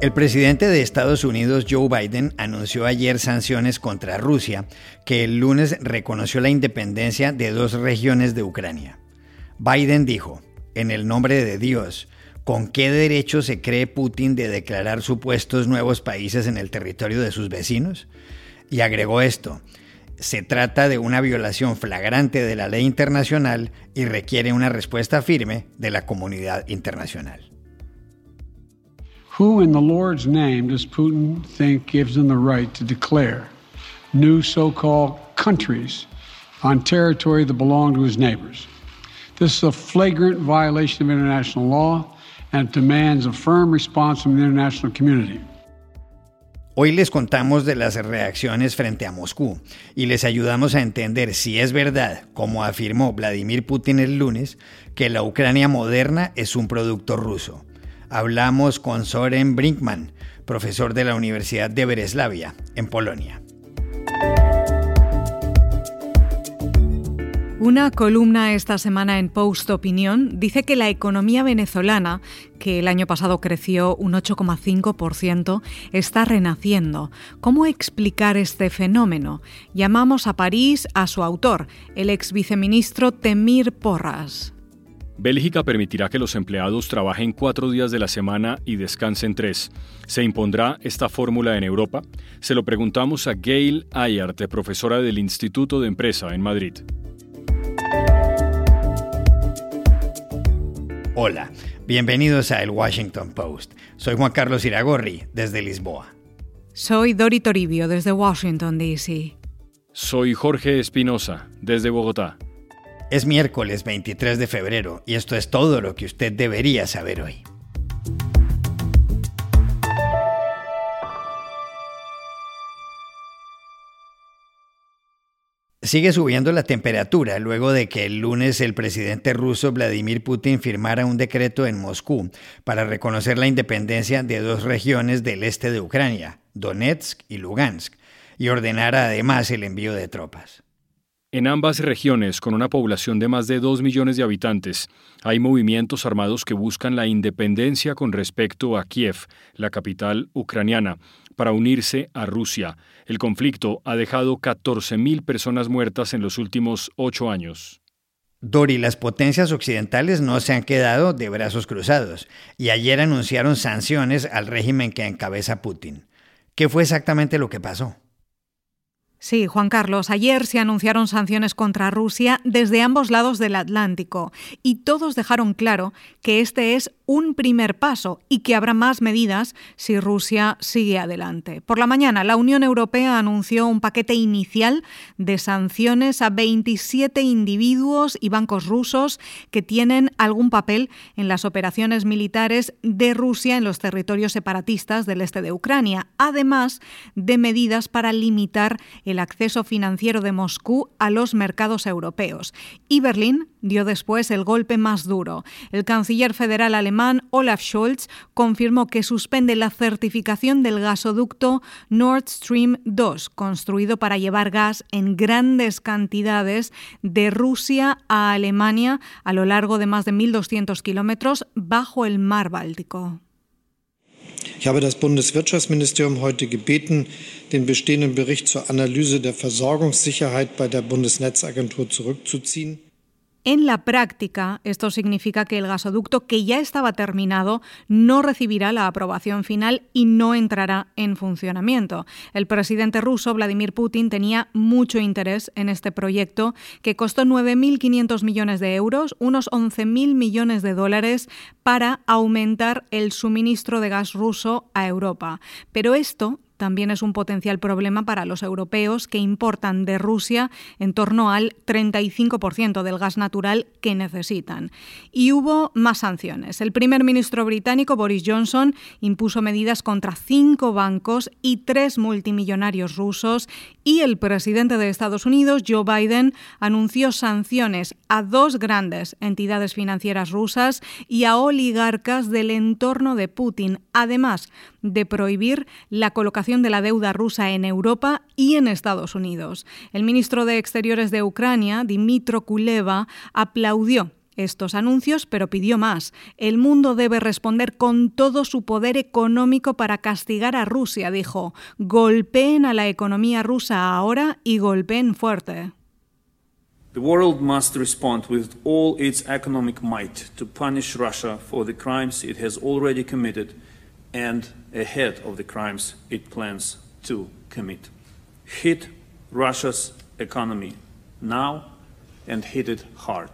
El presidente de Estados Unidos, Joe Biden, anunció ayer sanciones contra Rusia, que el lunes reconoció la independencia de dos regiones de Ucrania. Biden dijo, en el nombre de Dios, ¿con qué derecho se cree Putin de declarar supuestos nuevos países en el territorio de sus vecinos? Y agregó esto, se trata de una violación flagrante de la ley internacional y requiere una respuesta firme de la comunidad internacional. Who in the Lord's name does Putin think gives him the right to declare new so called countries on territory that belong to his neighbors? This is a flagrant violation of international law and demands a firm response from the international community. Hoy les contamos de las reacciones frente a Moscú y les ayudamos a entender si es verdad, como afirmó Vladimir Putin el lunes, que la Ucrania moderna es un producto ruso hablamos con Soren Brinkman, profesor de la Universidad de Breslavia, en Polonia. Una columna esta semana en Post Opinión dice que la economía venezolana, que el año pasado creció un 8,5%, está renaciendo. ¿Cómo explicar este fenómeno? Llamamos a París a su autor, el ex viceministro Temir Porras. Bélgica permitirá que los empleados trabajen cuatro días de la semana y descansen tres. ¿Se impondrá esta fórmula en Europa? Se lo preguntamos a Gail Ayart, profesora del Instituto de Empresa en Madrid. Hola, bienvenidos a El Washington Post. Soy Juan Carlos Iragorri, desde Lisboa. Soy Dori Toribio, desde Washington, D.C. Soy Jorge Espinosa, desde Bogotá. Es miércoles 23 de febrero y esto es todo lo que usted debería saber hoy. Sigue subiendo la temperatura luego de que el lunes el presidente ruso Vladimir Putin firmara un decreto en Moscú para reconocer la independencia de dos regiones del este de Ucrania, Donetsk y Lugansk, y ordenara además el envío de tropas. En ambas regiones, con una población de más de 2 millones de habitantes, hay movimientos armados que buscan la independencia con respecto a Kiev, la capital ucraniana, para unirse a Rusia. El conflicto ha dejado 14.000 personas muertas en los últimos ocho años. Dori, las potencias occidentales no se han quedado de brazos cruzados y ayer anunciaron sanciones al régimen que encabeza Putin. ¿Qué fue exactamente lo que pasó? Sí, Juan Carlos, ayer se anunciaron sanciones contra Rusia desde ambos lados del Atlántico y todos dejaron claro que este es un primer paso y que habrá más medidas si Rusia sigue adelante. Por la mañana, la Unión Europea anunció un paquete inicial de sanciones a 27 individuos y bancos rusos que tienen algún papel en las operaciones militares de Rusia en los territorios separatistas del este de Ucrania, además de medidas para limitar el acceso financiero de Moscú a los mercados europeos. Y Berlín dio después el golpe más duro. El canciller federal alemán Olaf Scholz confirmó que suspende la certificación del gasoducto Nord Stream 2, construido para llevar gas en grandes cantidades de Rusia a Alemania a lo largo de más de 1.200 kilómetros bajo el mar Báltico. Ich habe das Bundeswirtschaftsministerium heute gebeten, den bestehenden Bericht zur Analyse der Versorgungssicherheit bei der Bundesnetzagentur zurückzuziehen. En la práctica, esto significa que el gasoducto que ya estaba terminado no recibirá la aprobación final y no entrará en funcionamiento. El presidente ruso, Vladimir Putin, tenía mucho interés en este proyecto que costó 9.500 millones de euros, unos 11.000 millones de dólares, para aumentar el suministro de gas ruso a Europa. Pero esto también es un potencial problema para los europeos que importan de Rusia en torno al 35% del gas natural que necesitan. Y hubo más sanciones. El primer ministro británico Boris Johnson impuso medidas contra cinco bancos y tres multimillonarios rusos y el presidente de Estados Unidos, Joe Biden, anunció sanciones a dos grandes entidades financieras rusas y a oligarcas del entorno de Putin, además de prohibir la colocación de la deuda rusa en Europa y en Estados Unidos. El ministro de Exteriores de Ucrania, Dimitro Kuleva, aplaudió estos anuncios, pero pidió más. El mundo debe responder con todo su poder económico para castigar a Rusia, dijo. Golpeen a la economía rusa ahora y golpeen fuerte. Ahead of the crimes it plans to commit. Hit Russia's economy now and hit it hard.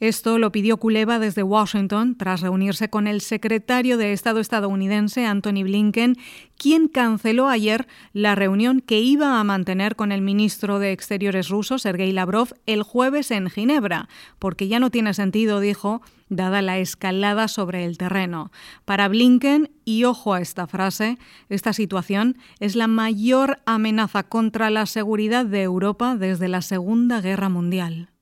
Esto lo pidió Kuleva desde Washington tras reunirse con el secretario de Estado estadounidense Anthony Blinken, quien canceló ayer la reunión que iba a mantener con el ministro de Exteriores ruso Sergei Lavrov el jueves en Ginebra, porque ya no tiene sentido, dijo, dada la escalada sobre el terreno. Para Blinken, y ojo a esta frase, esta situación es la mayor amenaza contra la seguridad de Europa desde la Segunda Guerra Mundial.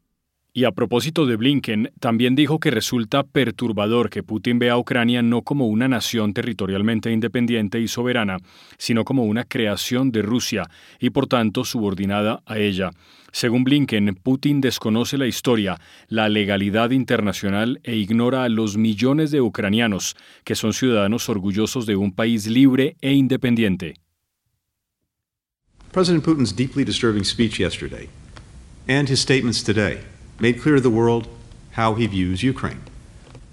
Y a propósito de Blinken, también dijo que resulta perturbador que Putin vea a Ucrania no como una nación territorialmente independiente y soberana, sino como una creación de Rusia y por tanto subordinada a ella. Según Blinken, Putin desconoce la historia, la legalidad internacional e ignora a los millones de ucranianos que son ciudadanos orgullosos de un país libre e independiente. President Putin's deeply disturbing speech yesterday and his statements today made clear to the world how he views Ukraine.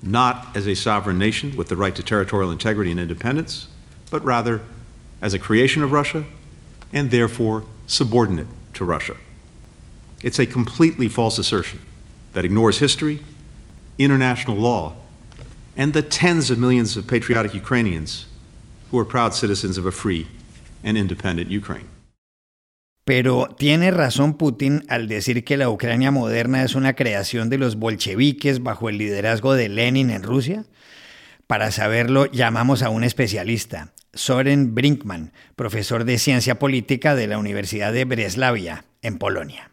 Not as a sovereign nation with the right to territorial integrity and independence, but rather as a creation of Russia and therefore subordinate to Russia. It's a completely false assertion that ignores history, international law, and the tens of millions of patriotic Ukrainians who are proud citizens of a free and independent Ukraine. Pero ¿tiene razón Putin al decir que la Ucrania moderna es una creación de los bolcheviques bajo el liderazgo de Lenin en Rusia? Para saberlo, llamamos a un especialista, Soren Brinkman, profesor de ciencia política de la Universidad de Breslavia, en Polonia.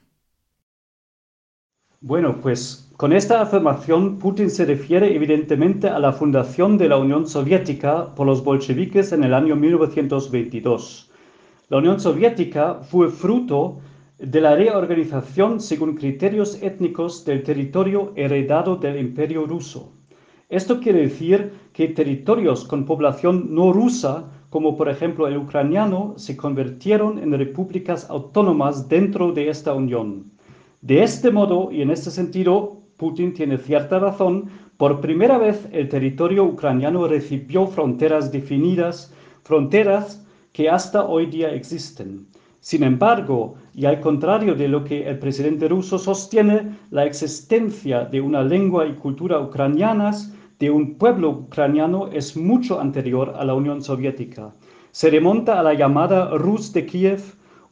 Bueno, pues con esta afirmación Putin se refiere evidentemente a la fundación de la Unión Soviética por los bolcheviques en el año 1922 la Unión Soviética fue fruto de la reorganización según criterios étnicos del territorio heredado del Imperio ruso. Esto quiere decir que territorios con población no rusa, como por ejemplo el ucraniano, se convirtieron en repúblicas autónomas dentro de esta unión. De este modo y en este sentido, Putin tiene cierta razón, por primera vez el territorio ucraniano recibió fronteras definidas, fronteras que hasta hoy día existen. Sin embargo, y al contrario de lo que el presidente ruso sostiene, la existencia de una lengua y cultura ucranianas de un pueblo ucraniano es mucho anterior a la Unión Soviética. Se remonta a la llamada Rus de Kiev,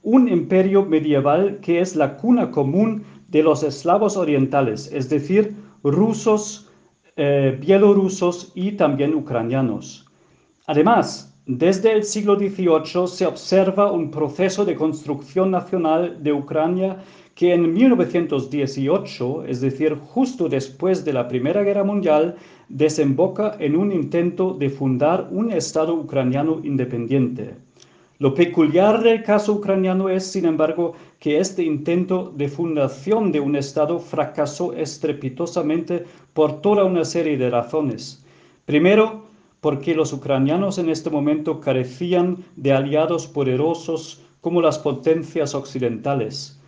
un imperio medieval que es la cuna común de los eslavos orientales, es decir, rusos, eh, bielorrusos y también ucranianos. Además, desde el siglo XVIII se observa un proceso de construcción nacional de Ucrania que en 1918, es decir, justo después de la Primera Guerra Mundial, desemboca en un intento de fundar un Estado ucraniano independiente. Lo peculiar del caso ucraniano es, sin embargo, que este intento de fundación de un Estado fracasó estrepitosamente por toda una serie de razones. Primero, porque los ucranianos en este momento carecían de aliados poderosos como las potencias occidentales.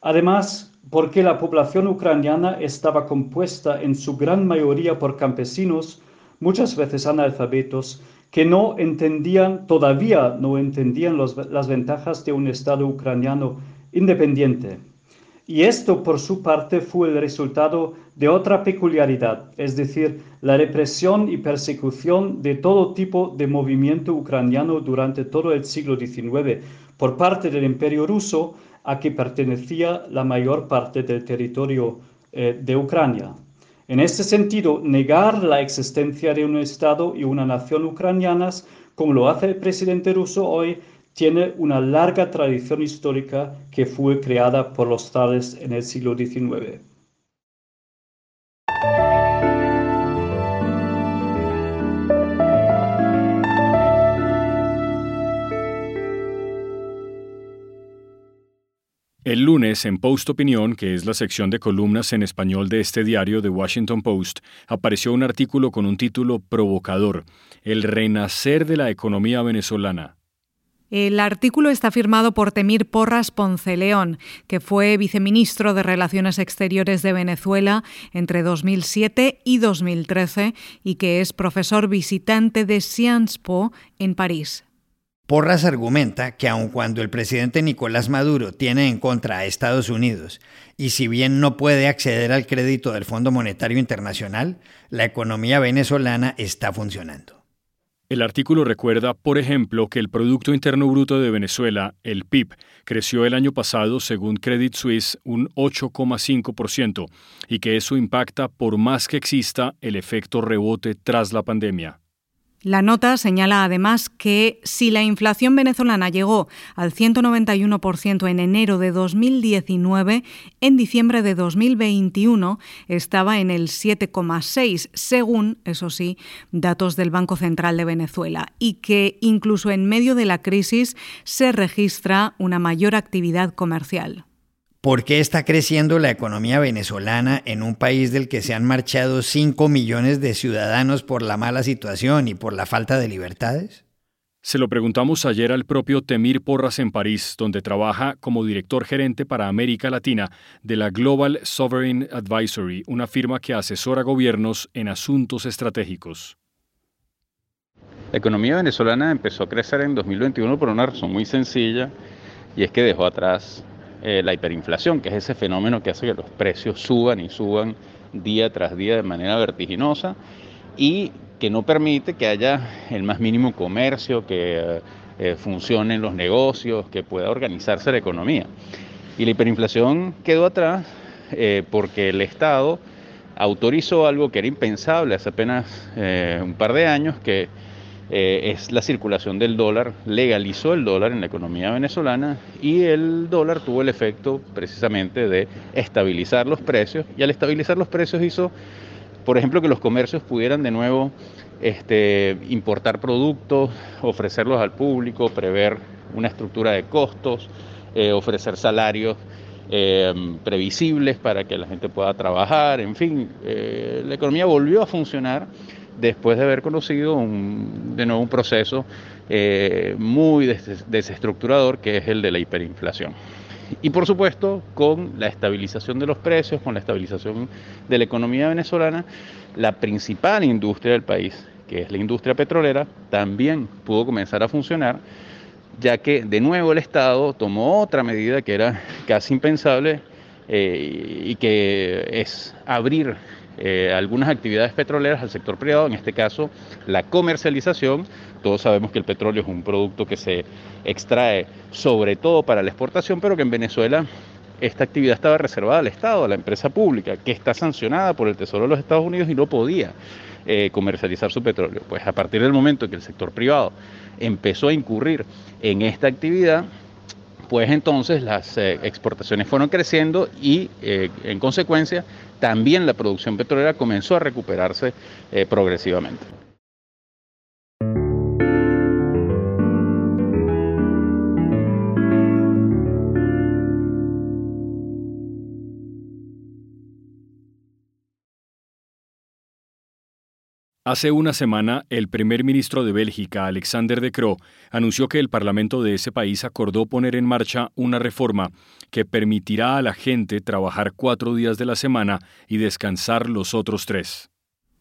Además, porque la población ucraniana estaba compuesta en su gran mayoría por campesinos, muchas veces analfabetos, que no entendían, todavía no entendían las ventajas de un Estado ucraniano independiente. Y esto, por su parte, fue el resultado de otra peculiaridad, es decir, la represión y persecución de todo tipo de movimiento ucraniano durante todo el siglo XIX por parte del Imperio ruso, a que pertenecía la mayor parte del territorio eh, de Ucrania. En este sentido, negar la existencia de un Estado y una nación ucranianas, como lo hace el presidente ruso hoy, tiene una larga tradición histórica que fue creada por los zares en el siglo XIX. El lunes, en Post Opinión, que es la sección de columnas en español de este diario The Washington Post, apareció un artículo con un título provocador, El renacer de la economía venezolana. El artículo está firmado por Temir Porras Ponceleón, que fue viceministro de Relaciones Exteriores de Venezuela entre 2007 y 2013 y que es profesor visitante de Sciences Po en París. Porras argumenta que aun cuando el presidente Nicolás Maduro tiene en contra a Estados Unidos y si bien no puede acceder al crédito del Fondo Monetario Internacional, la economía venezolana está funcionando. El artículo recuerda, por ejemplo, que el Producto Interno Bruto de Venezuela, el PIB, creció el año pasado, según Credit Suisse, un 8,5%, y que eso impacta por más que exista el efecto rebote tras la pandemia. La nota señala además que si la inflación venezolana llegó al 191% en enero de 2019, en diciembre de 2021 estaba en el 7,6, según, eso sí, datos del Banco Central de Venezuela, y que incluso en medio de la crisis se registra una mayor actividad comercial. ¿Por qué está creciendo la economía venezolana en un país del que se han marchado 5 millones de ciudadanos por la mala situación y por la falta de libertades? Se lo preguntamos ayer al propio Temir Porras en París, donde trabaja como director gerente para América Latina de la Global Sovereign Advisory, una firma que asesora gobiernos en asuntos estratégicos. La economía venezolana empezó a crecer en 2021 por una razón muy sencilla y es que dejó atrás eh, la hiperinflación, que es ese fenómeno que hace que los precios suban y suban día tras día de manera vertiginosa y que no permite que haya el más mínimo comercio, que eh, eh, funcionen los negocios, que pueda organizarse la economía. Y la hiperinflación quedó atrás porque el Estado autorizó algo que era impensable hace apenas un par de años, que eh, es la circulación del dólar, legalizó el dólar en la economía venezolana y el dólar tuvo el efecto precisamente de estabilizar los precios y al estabilizar los precios hizo, por ejemplo, que los comercios pudieran de nuevo este, importar productos, ofrecerlos al público, prever una estructura de costos, eh, ofrecer salarios eh, previsibles para que la gente pueda trabajar, en fin, la economía volvió a funcionar después de haber conocido un, de nuevo un proceso eh, muy desestructurador que es el de la hiperinflación. Y por supuesto, con la estabilización de los precios, con la estabilización de la economía venezolana, la principal industria del país, que es la industria petrolera, también pudo comenzar a funcionar, ya que de nuevo el Estado tomó otra medida que era casi impensable eh, y que es abrir eh, algunas actividades petroleras al sector privado, en este caso la comercialización. Todos sabemos que el petróleo es un producto que se extrae sobre todo para la exportación, pero que en Venezuela esta actividad estaba reservada al Estado, a la empresa pública, que está sancionada por el Tesoro de los Estados Unidos y no podía eh, comercializar su petróleo. Pues a partir del momento que el sector privado empezó a incurrir en esta actividad, pues entonces las eh, exportaciones fueron creciendo y en consecuencia también la producción petrolera comenzó a recuperarse eh, progresivamente. Hace una semana, el primer ministro de Bélgica, Alexander De Croo, anunció que el Parlamento de ese país acordó poner en marcha una reforma que permitirá a la gente trabajar cuatro días de la semana y descansar los otros tres.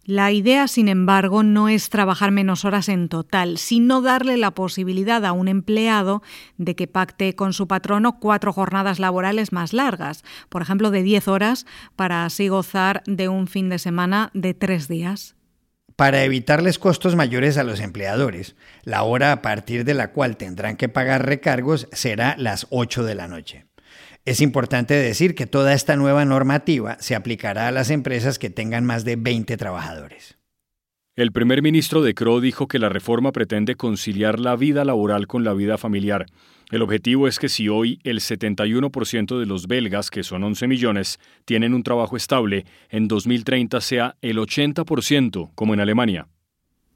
La idea, sin embargo, no es trabajar menos horas en total, sino darle la posibilidad a un empleado de que pacte con su patrono cuatro jornadas laborales más largas, por ejemplo, de diez horas, para así gozar de un fin de semana de tres días. Para evitarles costos mayores a los empleadores, la hora a partir de la cual tendrán que pagar recargos será las 8 de la noche. Es importante decir que toda esta nueva normativa se aplicará a las empresas que tengan más de 20 trabajadores. El primer ministro de Cro dijo que la reforma pretende conciliar la vida laboral con la vida familiar. El objetivo es que si hoy el 71% de los belgas, que son 11 millones, tienen un trabajo estable, en 2030 sea el 80%, como en Alemania.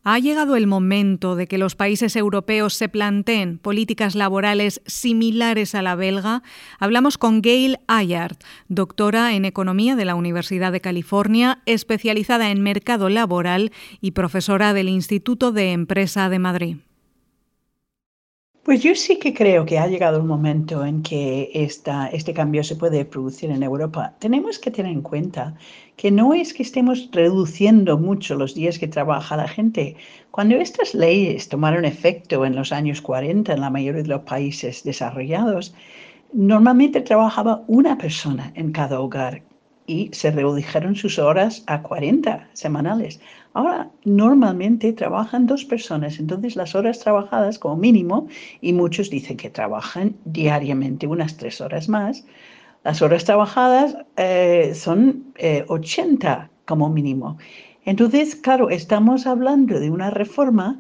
¿Ha llegado el momento de que los países europeos se planteen políticas laborales similares a la belga? Hablamos con Gail Ayard, doctora en Economía de la Universidad de California, especializada en mercado laboral y profesora del Instituto de Empresa de Madrid. Pues yo sí que creo que ha llegado el momento en que esta, este cambio se puede producir en Europa. Tenemos que tener en cuenta que no es que estemos reduciendo mucho los días que trabaja la gente. Cuando estas leyes tomaron efecto en los años 40 en la mayoría de los países desarrollados, normalmente trabajaba una persona en cada hogar y se redujeron sus horas a 40 semanales. Ahora, normalmente trabajan dos personas, entonces las horas trabajadas como mínimo, y muchos dicen que trabajan diariamente unas tres horas más, las horas trabajadas eh, son 80 eh, como mínimo. Entonces, claro, estamos hablando de una reforma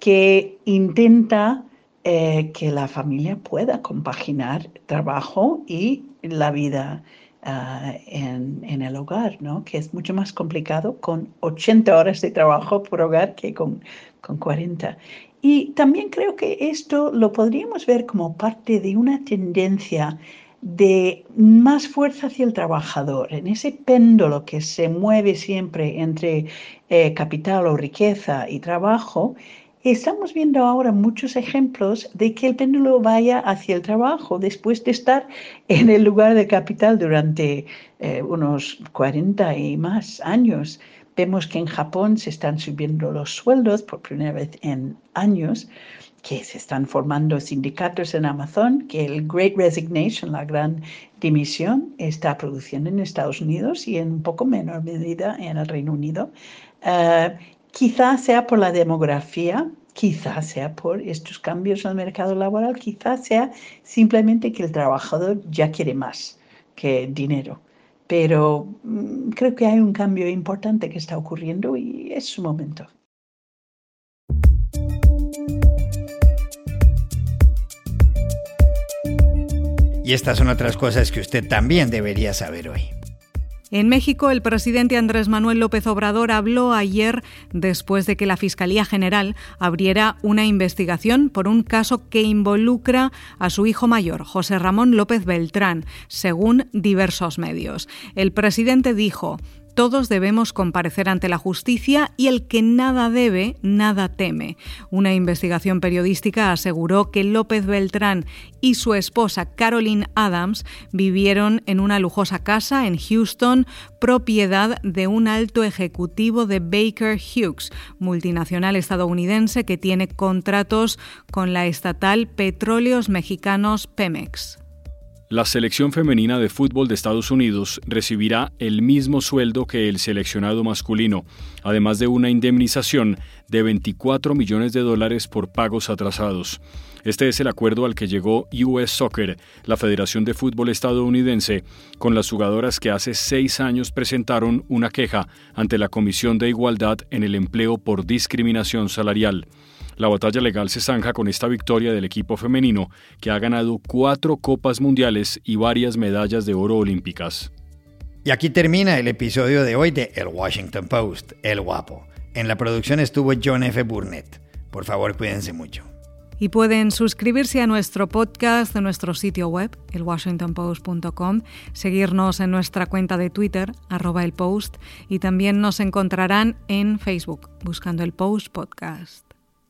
que intenta eh, que la familia pueda compaginar trabajo y la vida Ah, en, el hogar, ¿no? que es mucho más complicado con 80 horas de trabajo por hogar que con, con 40. Y también creo que esto lo podríamos ver como parte de una tendencia de más fuerza hacia el trabajador, en ese péndulo que se mueve siempre entre eh, capital o riqueza y trabajo, Estamos viendo ahora muchos ejemplos de que el péndulo vaya hacia el trabajo después de estar en el lugar de capital durante eh, unos 40 y más años. Vemos que en Japón se están subiendo los sueldos por primera vez en años, que se están formando sindicatos en Amazon, que el Great Resignation, la gran dimisión, está produciendo en Estados Unidos y en un poco menor medida en el Reino Unido. Eh, Quizás sea por la demografía, quizás sea por estos cambios en el mercado laboral, quizás sea simplemente que el trabajador ya quiere más que dinero. Pero mm, creo que hay un cambio importante que está ocurriendo y es su momento. Y estas son otras cosas que usted también debería saber hoy. En México, el presidente Andrés Manuel López Obrador habló ayer después de que la Fiscalía General abriera una investigación por un caso que involucra a su hijo mayor, José Ramón López Beltrán, según diversos medios. El presidente dijo, todos debemos comparecer ante la justicia y el que nada debe, nada teme. Una investigación periodística aseguró que López Beltrán y su esposa Caroline Adams vivieron en una lujosa casa en Houston, propiedad de un alto ejecutivo de Baker Hughes, multinacional estadounidense que tiene contratos con la estatal Petróleos Mexicanos Pemex. La selección femenina de fútbol de Estados Unidos recibirá el mismo sueldo que el seleccionado masculino, además de una indemnización de 24 millones de dólares por pagos atrasados. Este es el acuerdo al que llegó US Soccer, la Federación de Fútbol estadounidense, con las jugadoras que hace seis años presentaron una queja ante la Comisión de Igualdad en el Empleo por Discriminación Salarial. La batalla legal se zanja con esta victoria del equipo femenino, que ha ganado cuatro copas mundiales y varias medallas de oro olímpicas. Y aquí termina el episodio de hoy de El Washington Post, El Guapo. En la producción estuvo John F. Burnett. Por favor, cuídense mucho. Y pueden suscribirse a nuestro podcast en nuestro sitio web, elwashingtonpost.com, seguirnos en nuestra cuenta de Twitter, arroba el post, y también nos encontrarán en Facebook, buscando el Post Podcast.